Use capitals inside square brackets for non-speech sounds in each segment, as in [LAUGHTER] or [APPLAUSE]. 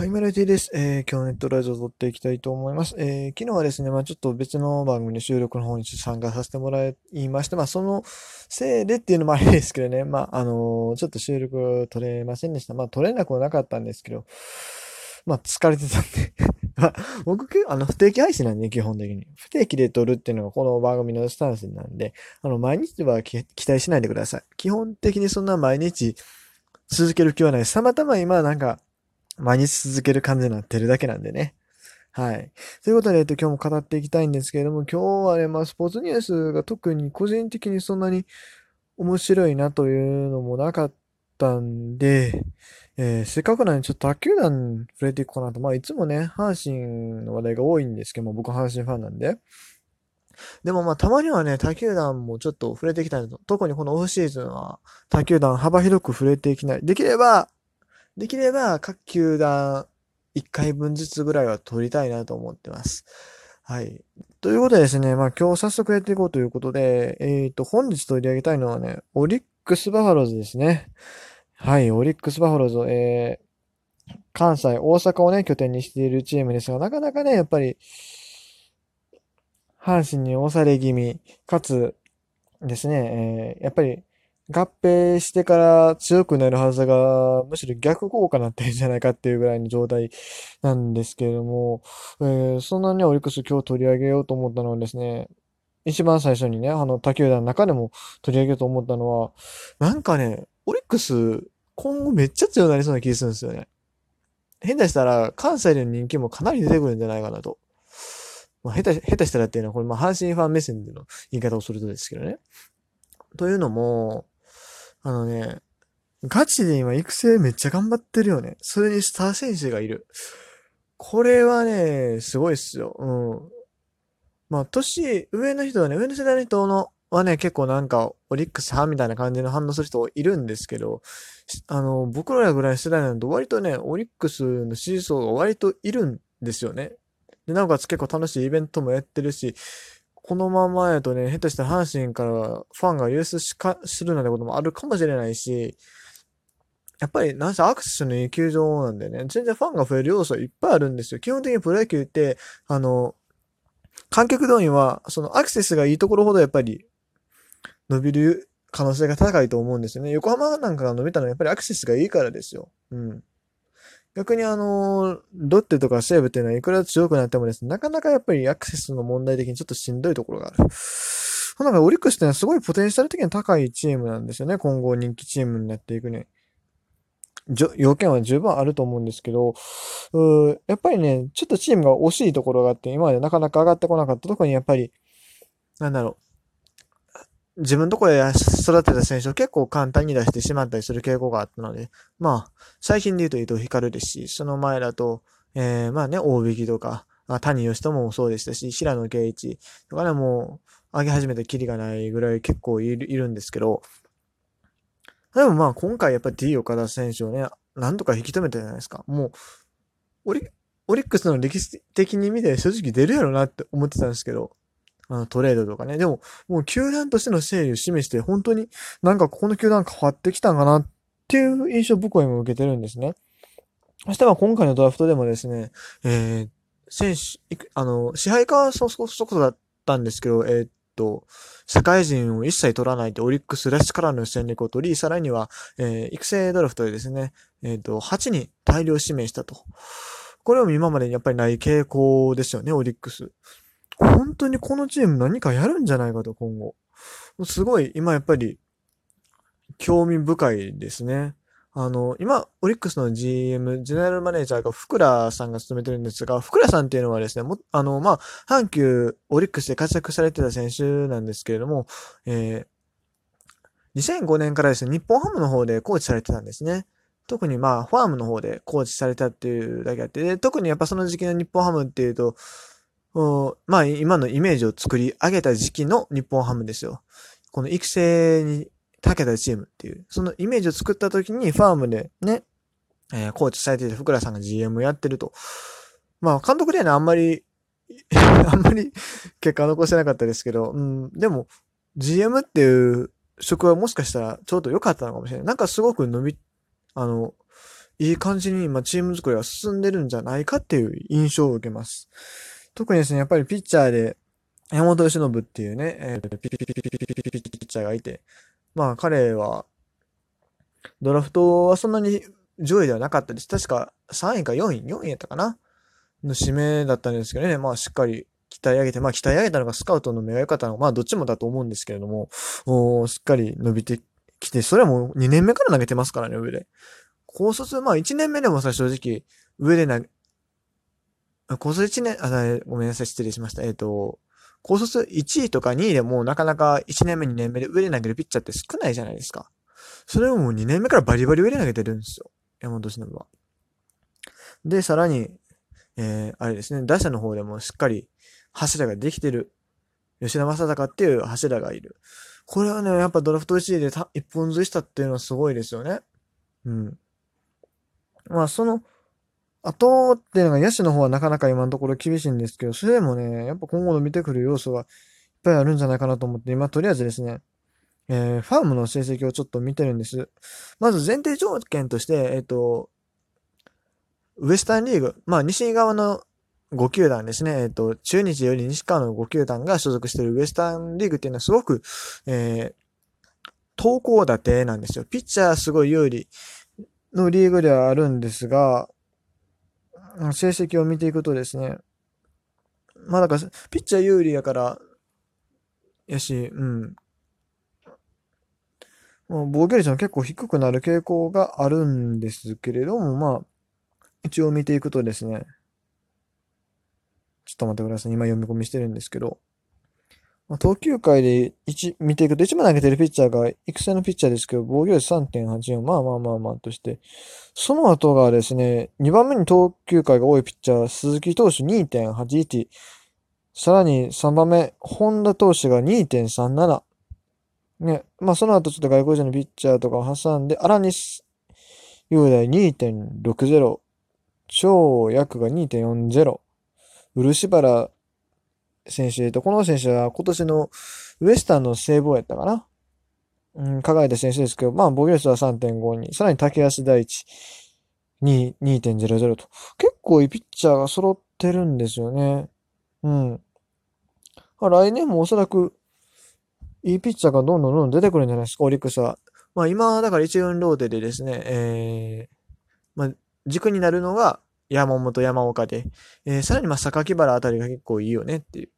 はい、メロディです。えー、今日ネットラジオを撮っていきたいと思います。えー、昨日はですね、まあちょっと別の番組の収録の方に参加させてもらいまして、まあそのせいでっていうのも [LAUGHS] あれですけどね、まああのー、ちょっと収録撮れませんでした。まあ撮れなくはなかったんですけど、まあ疲れてたんで [LAUGHS] 僕、あの、不定期配信なんで、基本的に。不定期で撮るっていうのがこの番組のスタンスなんで、あの、毎日は期待しないでください。基本的にそんな毎日続ける気はないです。たまたま今なんか、毎日続ける感じになってるだけなんでね。はい。ということで、えっと、今日も語っていきたいんですけれども、今日はね、まあ、スポーツニュースが特に個人的にそんなに面白いなというのもなかったんで、えー、せっかくなんでちょっと卓球団触れていこうかなと。まあ、いつもね、阪神の話題が多いんですけども、僕阪神ファンなんで。でもまあ、たまにはね、他球団もちょっと触れていきたいと。特にこのオフシーズンは、他球団幅広く触れていきない。できれば、できれば各球団1回分ずつぐらいは取りたいなと思ってます。はい。ということでですね、まあ今日早速やっていこうということで、えっ、ー、と、本日取り上げたいのはね、オリックスバファローズですね。はい、オリックスバファローズ、えー、関西、大阪をね、拠点にしているチームですが、なかなかね、やっぱり、阪神に押され気味、かつですね、えー、やっぱり合併してから強くなるはずが、むしろ逆効果になってるんじゃないかっていうぐらいの状態なんですけれども、えー、そんなにオリックス今日取り上げようと思ったのはですね、一番最初にね、あの、他球団の中でも取り上げようと思ったのは、なんかね、オリックス今後めっちゃ強くなりそうな気するんですよね。変だしたら、関西での人気もかなり出てくるんじゃないかなと。まあ、下手、下手したらっていうのは、これ、まあ、阪神ファン目線での言い方をするとですけどね。というのも、あのね、ガチで今育成めっちゃ頑張ってるよね。それにスター選手がいる。これはね、すごいっすよ。うん。まあ、年、上の人はね、上の世代の人の、はね、結構なんか、オリックス派みたいな感じの反応する人いるんですけど、あの、僕らぐらいの世代なんと割とね、オリックスの支持層が割といるんですよね。で、なおかつ結構楽しいイベントもやってるし、このままやとね、下手したら阪神からファンが優出しか、するなんてこともあるかもしれないし、やっぱり、なんせアクセスのいい球場なんでね、全然ファンが増える要素いっぱいあるんですよ。基本的にプロ野球って、あの、観客動員は、そのアクセスがいいところほどやっぱり伸びる可能性が高いと思うんですよね。横浜なんかが伸びたのはやっぱりアクセスがいいからですよ。うん。逆にあの、ロッテとか西武っていうのはいくら強くなってもですね、なかなかやっぱりアクセスの問題的にちょっとしんどいところがある。なんかオリックスってのはすごいポテンシャル的に高いチームなんですよね。今後人気チームになっていくね。要件は十分あると思うんですけど、うやっぱりね、ちょっとチームが惜しいところがあって、今までなかなか上がってこなかった。特にやっぱり、なんだろう。自分のとこで育てた選手を結構簡単に出してしまったりする傾向があったので、まあ、最近で言うと伊藤光ですし、その前だと、えー、まあね、大引きとか、谷義人もそうでしたし、平野圭一とかね、もう、上げ始めたきりがないぐらい結構いるいるんですけど、でもまあ今回やっぱり T 岡田選手をね、なんとか引き止めたじゃないですか。もう、オリ、オリックスの歴史的に見て正直出るやろなって思ってたんですけど、あの、トレードとかね。でも、もう球団としての整理を示して、本当になんかここの球団変わってきたんかなっていう印象僕は今受けてるんですね。そしては今回のドラフトでもですね、えー、選手、あの、支配下はそ、そ、そこだったんですけど、えー、っと、社会人を一切取らないでオリックスらしからの戦略を取り、さらには、えー、育成ドラフトでですね、えー、っと、8人大量指名したと。これを今までにやっぱりない傾向ですよね、オリックス。本当にこのチーム何かやるんじゃないかと、今後。すごい、今やっぱり、興味深いですね。あの、今、オリックスの GM、ジェネラルマネージャーが福良さんが務めてるんですが、福良さんっていうのはですね、も、あの、まあ、阪急オリックスで活躍されてた選手なんですけれども、えー、2005年からですね、日本ハムの方でコーチされてたんですね。特にまあ、ファームの方でコーチされたっていうだけあって、特にやっぱその時期の日本ハムっていうと、まあ、今のイメージを作り上げた時期の日本ハムですよ。この育成に長けたチームっていう、そのイメージを作った時にファームでね、えー、コーチされていた福良さんが GM やってると。まあ、監督ではね、あんまり [LAUGHS] あんまり結果残せなかったですけど、うん、でも、GM っていう職はもしかしたらちょうど良かったのかもしれない。なんかすごく伸び、あの、いい感じに今チーム作りが進んでるんじゃないかっていう印象を受けます。特にですね、やっぱりピッチャーで、山本由伸っていうね、えー、ピピピピピピピピピピッチャーがいて、まあ彼は、ドラフトはそんなに上位ではなかったです。確か3位か4位、4位やったかな？の指名だったんですけどね、まあしっかり鍛え上げて、まあ鍛え上げたのがスカウトの目が良かったのか、まあどっちもだと思うんですけれども、おしっかり伸びてきて、それはもう2年目から投げてますからね、上で。高卒、まあ1年目でもさ、正直、上で投げ、高卒1年、あ、ごめんなさい、失礼しました。えっ、ー、と、高卒1位とか2位でもなかなか1年目2年目で上で投げるピッチャーって少ないじゃないですか。それをもう2年目からバリバリ上で投げてるんですよ。山本忍は。で、さらに、えー、あれですね、打者の方でもしっかり柱ができてる。吉田正尚っていう柱がいる。これはね、やっぱドラフト1位で一本釣りしたっていうのはすごいですよね。うん。まあ、その、後っていうのが野手の方はなかなか今のところ厳しいんですけど、それでもね、やっぱ今後の見てくる要素がいっぱいあるんじゃないかなと思って、今とりあえずですね、えー、ファームの成績をちょっと見てるんです。まず前提条件として、えっ、ー、と、ウエスタンリーグ、まあ西側の5球団ですね、えっ、ー、と、中日より西側の5球団が所属しているウエスタンリーグっていうのはすごく、えー、投稿立てなんですよ。ピッチャーすごい有利のリーグではあるんですが、成績を見ていくとですね、まあだから、ピッチャー有利やから、やし、うん。もう防御率も結構低くなる傾向があるんですけれども、まあ、一応見ていくとですね、ちょっと待ってください。今読み込みしてるんですけど、まあ、投球回で1、見ていくと、1番投げてるピッチャーが育成のピッチャーですけど、防御率3.84、まあまあまあまあとして、その後がですね、2番目に投球回が多いピッチャー、鈴木投手2.81、さらに3番目、本田投手が2.37。ね、まあその後ちょっと外国人のピッチャーとかを挟んで、荒西雄大2.60、超役が2.40、漆原選手と、この選手は今年のウエスタンの聖望やったかな？うん、輝いた選手ですけど、まあ、防御率は3.52。さらに竹安大地、2.00と。結構いいピッチャーが揃ってるんですよね。うん。まあ、来年もおそらく、いいピッチャーがどんどんどんどん出てくるんじゃないですか、オリックスは。まあ今、だから一軍ローテでですね、えー、まあ、軸になるのが、山本、山岡で、えー、さらにまあ、榊原あたりが結構いいよねっていう。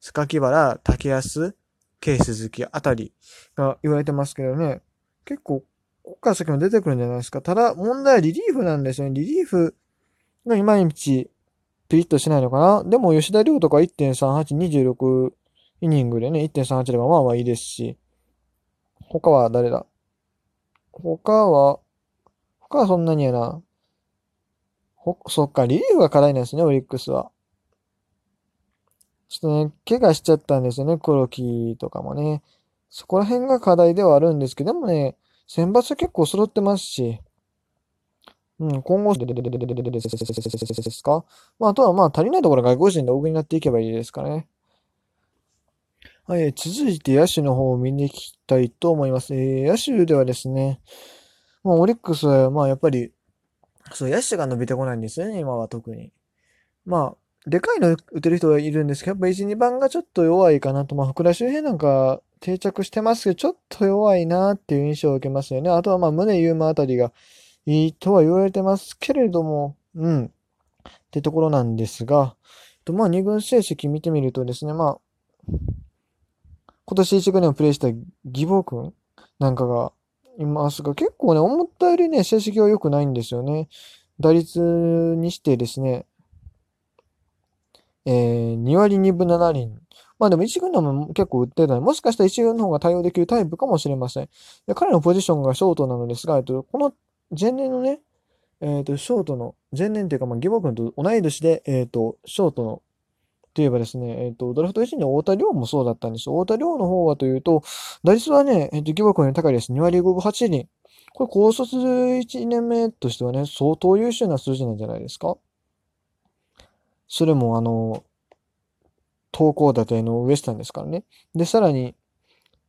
榊原、竹安、慶鈴木あたりが言われてますけどね。結構、ここから先も出てくるんじゃないですか。ただ、問題はリリーフなんですよね。リリーフがいまいちピリッとしないのかな。でも、吉田亮とか1.38、26イニングでね、1.38でもまあまあいいですし。他は誰だ？他は、他はそんなにやな。ほ、そっか、リリーフが課題なんですね、オリックスは。ちょっとね、怪我しちゃったんですよね、黒木とかもね。そこら辺が課題ではあるんですけど、もね、選抜結構揃ってますし、うん、今後、ですかまあ、あとはまあ、足りないところ外国人で大食いになっていけばいいですかね。はい、続いて野手の方を見に行きたいと思います。えー、野手ではですね、まあ、オリックスは、まあ、やっぱり、そう、野手が伸びてこないんですよね、今は特に。まあ、でかいの打てる人はいるんですけど、やっぱ1、2番がちょっと弱いかなと。まあ、福田周平なんか定着してますけど、ちょっと弱いなっていう印象を受けますよね。あとはまあ、宗優馬あたりがいいとは言われてますけれども、うん。ってところなんですが、とまあ、2軍成績見てみるとですね、まあ、今年1軍でもプレイした義母君なんかがいますが、結構ね、思ったよりね、成績は良くないんですよね。打率にしてですね、えー、2割2分7厘。まあでも1軍でも結構売ってたもしかしたら1軍の方が対応できるタイプかもしれません。で彼のポジションがショートなのですが、えっと、この前年のね、えっ、と、ショートの、前年っていうか、まあ、義母君と同い年で、えっ、と、ショートのといえばですね、えっ、ー、と、ドラフト1位の太田亮もそうだったんです。太田亮の方はというと、打率はね、えっ、ー、と、疑惑より高いです。2割5分8厘。これ、高卒1年目としてはね、相当優秀な数字なんじゃないですか？それも、あの、投稿立てのウエスタンですからね。で、さらに、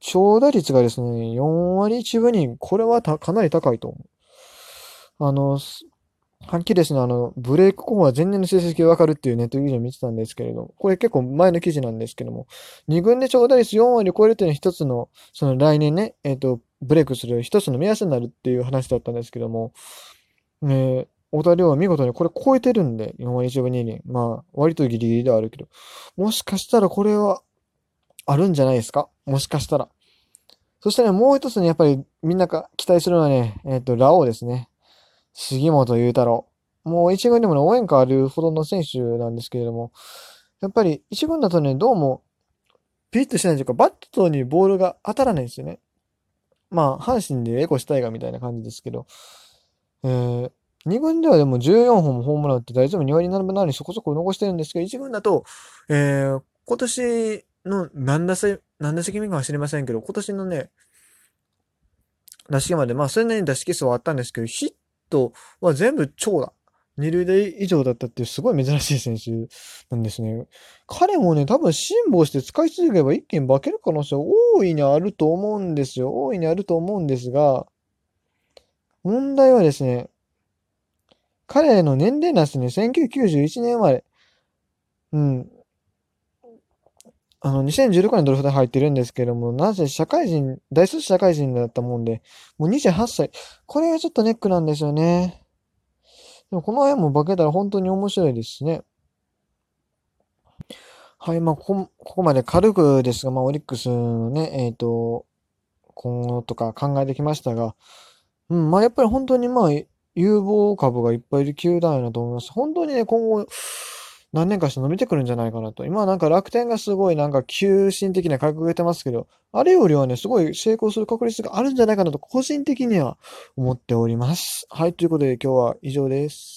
長打率がですね、4割1分に、これはかなり高いと思う。あの、はっきりですね、あの、ブレイク後は前年の成績がわかるっていうネット記事を見てたんですけれど、これ結構前の記事なんですけども、2軍で長打率4割を超えるというのは一つの、その来年ね、えっ、と、ブレイクする一つの目安になるっていう話だったんですけども、ね、小田亮は見事にこれ超えてるんで、4割1分2厘。まあ、割とギリギリではあるけど、もしかしたらこれはあるんじゃないですか？もしかしたら。そしてね、もう一つね、やっぱりみんなが期待するのはね、えっ、と、ラオウですね。杉本裕太郎。もう一軍でもね、応援歌あるほどの選手なんですけれども、やっぱり一軍だとね、どうも、ピッとしないというか、バットにボールが当たらないんですよね。まあ、阪神でエコしたいがみたいな感じですけど、えー、2軍ではでも14本もホームラン打って大丈夫2割7分7厘そこそこ残してるんですけど、1軍だと、えー、今年の何打席、何打席目かは知りませんけど、今年のね、打席まで、まあ、それなりに打席数はあったんですけど、ヒットは全部長打。二塁打以上だったっていうすごい珍しい選手なんですね。彼もね、多分辛抱して使い続ければ一気に化ける可能性大いにあると思うんですよ。大いにあると思うんですが、問題はですね、彼の年齢なんですね。1991年生まれ。うん。あの、2016年ドラフトに入ってるんですけども、なぜ社会人、大卒社会人だったもんで、もう28歳。これがちょっとネックなんですよね。でもこの辺も化けたら本当に面白いですしね。はい、まあ、ここ、ここまで軽くですが、まあ、オリックスのね、えっ、ー、と、今後とか考えてきましたが、うん、まあ、やっぱり本当にまあ、有望株がいっぱいいる球団やなと思います。本当にね、今後、何年かして伸びてくるんじゃないかなと。今なんか楽天がすごいなんか急進的な価格が出てますけど、あれよりはね、すごい成功する確率があるんじゃないかなと、個人的には思っております。はい、ということで今日は以上です。